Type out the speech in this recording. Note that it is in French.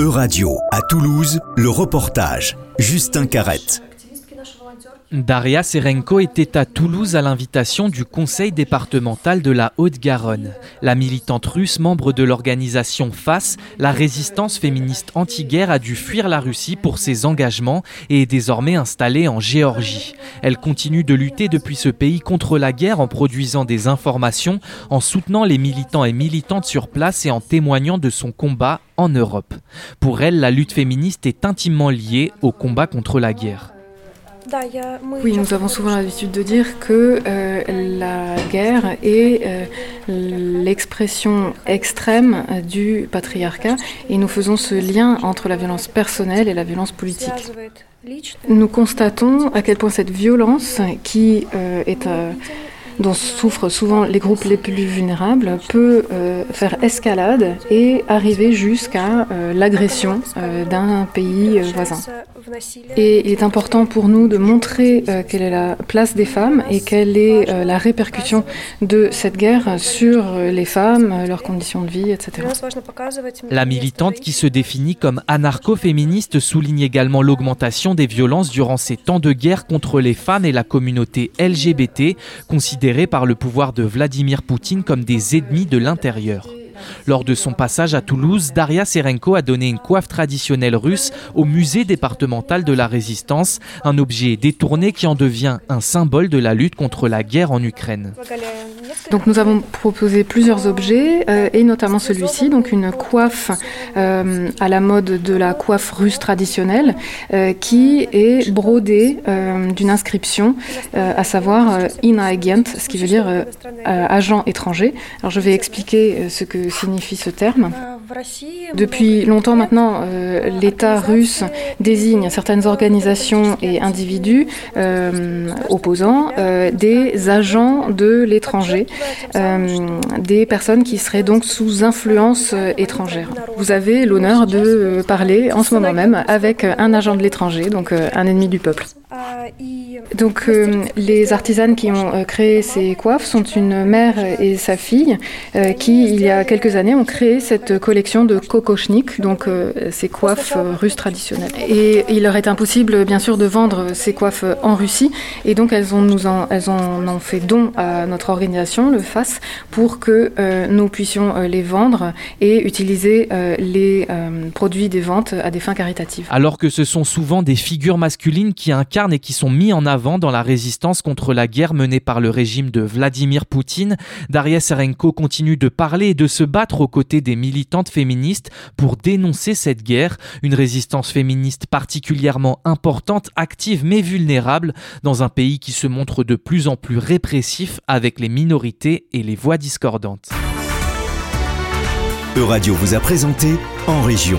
E-Radio, à Toulouse, le reportage. Justin Carrette. Daria Serenko était à Toulouse à l'invitation du conseil départemental de la Haute-Garonne. La militante russe, membre de l'organisation FAS, la résistance féministe anti-guerre, a dû fuir la Russie pour ses engagements et est désormais installée en Géorgie. Elle continue de lutter depuis ce pays contre la guerre en produisant des informations, en soutenant les militants et militantes sur place et en témoignant de son combat en Europe. Pour elle, la lutte féministe est intimement liée au combat contre la guerre. Oui, nous avons souvent l'habitude de dire que euh, la guerre est euh, l'expression extrême du patriarcat et nous faisons ce lien entre la violence personnelle et la violence politique. Nous constatons à quel point cette violence qui euh, est dont souffrent souvent les groupes les plus vulnérables, peut euh, faire escalade et arriver jusqu'à euh, l'agression euh, d'un pays voisin. Et il est important pour nous de montrer quelle est la place des femmes et quelle est la répercussion de cette guerre sur les femmes, leurs conditions de vie, etc. La militante qui se définit comme anarcho-féministe souligne également l'augmentation des violences durant ces temps de guerre contre les femmes et la communauté LGBT, considérée par le pouvoir de Vladimir Poutine comme des ennemis de l'intérieur. Lors de son passage à Toulouse, Daria Serenko a donné une coiffe traditionnelle russe au musée départemental de la résistance, un objet détourné qui en devient un symbole de la lutte contre la guerre en Ukraine. Donc nous avons proposé plusieurs objets euh, et notamment celui-ci, donc une coiffe euh, à la mode de la coiffe russe traditionnelle euh, qui est brodée d'une inscription, à savoir agent, ce qui veut dire agent étranger. Alors je vais expliquer ce que signifie ce terme. Depuis longtemps maintenant, euh, l'État russe désigne certaines organisations et individus euh, opposants euh, des agents de l'étranger, des personnes qui seraient donc sous influence étrangère. Vous avez l'honneur de parler en ce moment même avec un agent de l'étranger, donc un ennemi du peuple. Donc les artisanes qui ont créé ces coiffes sont une mère et sa fille qui, il y a quelques années, ont créé cette collection de kokochnik, donc euh, ces coiffes euh, russes traditionnelles. Et il leur est impossible, bien sûr, de vendre ces coiffes en Russie, et donc elles, ont nous en, elles en ont fait don à notre organisation, le FAS, pour que euh, nous puissions les vendre et utiliser les produits des ventes à des fins caritatives. Alors que ce sont souvent des figures masculines qui incarnent et qui sont mis en avant dans la résistance contre la guerre menée par le régime de Vladimir Poutine, Daria Serenko continue de parler et de se battre aux côtés des militantes féministes pour dénoncer cette guerre, une résistance féministe particulièrement importante, active mais vulnérable dans un pays qui se montre de plus en plus répressif avec les minorités et les voix discordantes. Euradio vous a présenté En Région.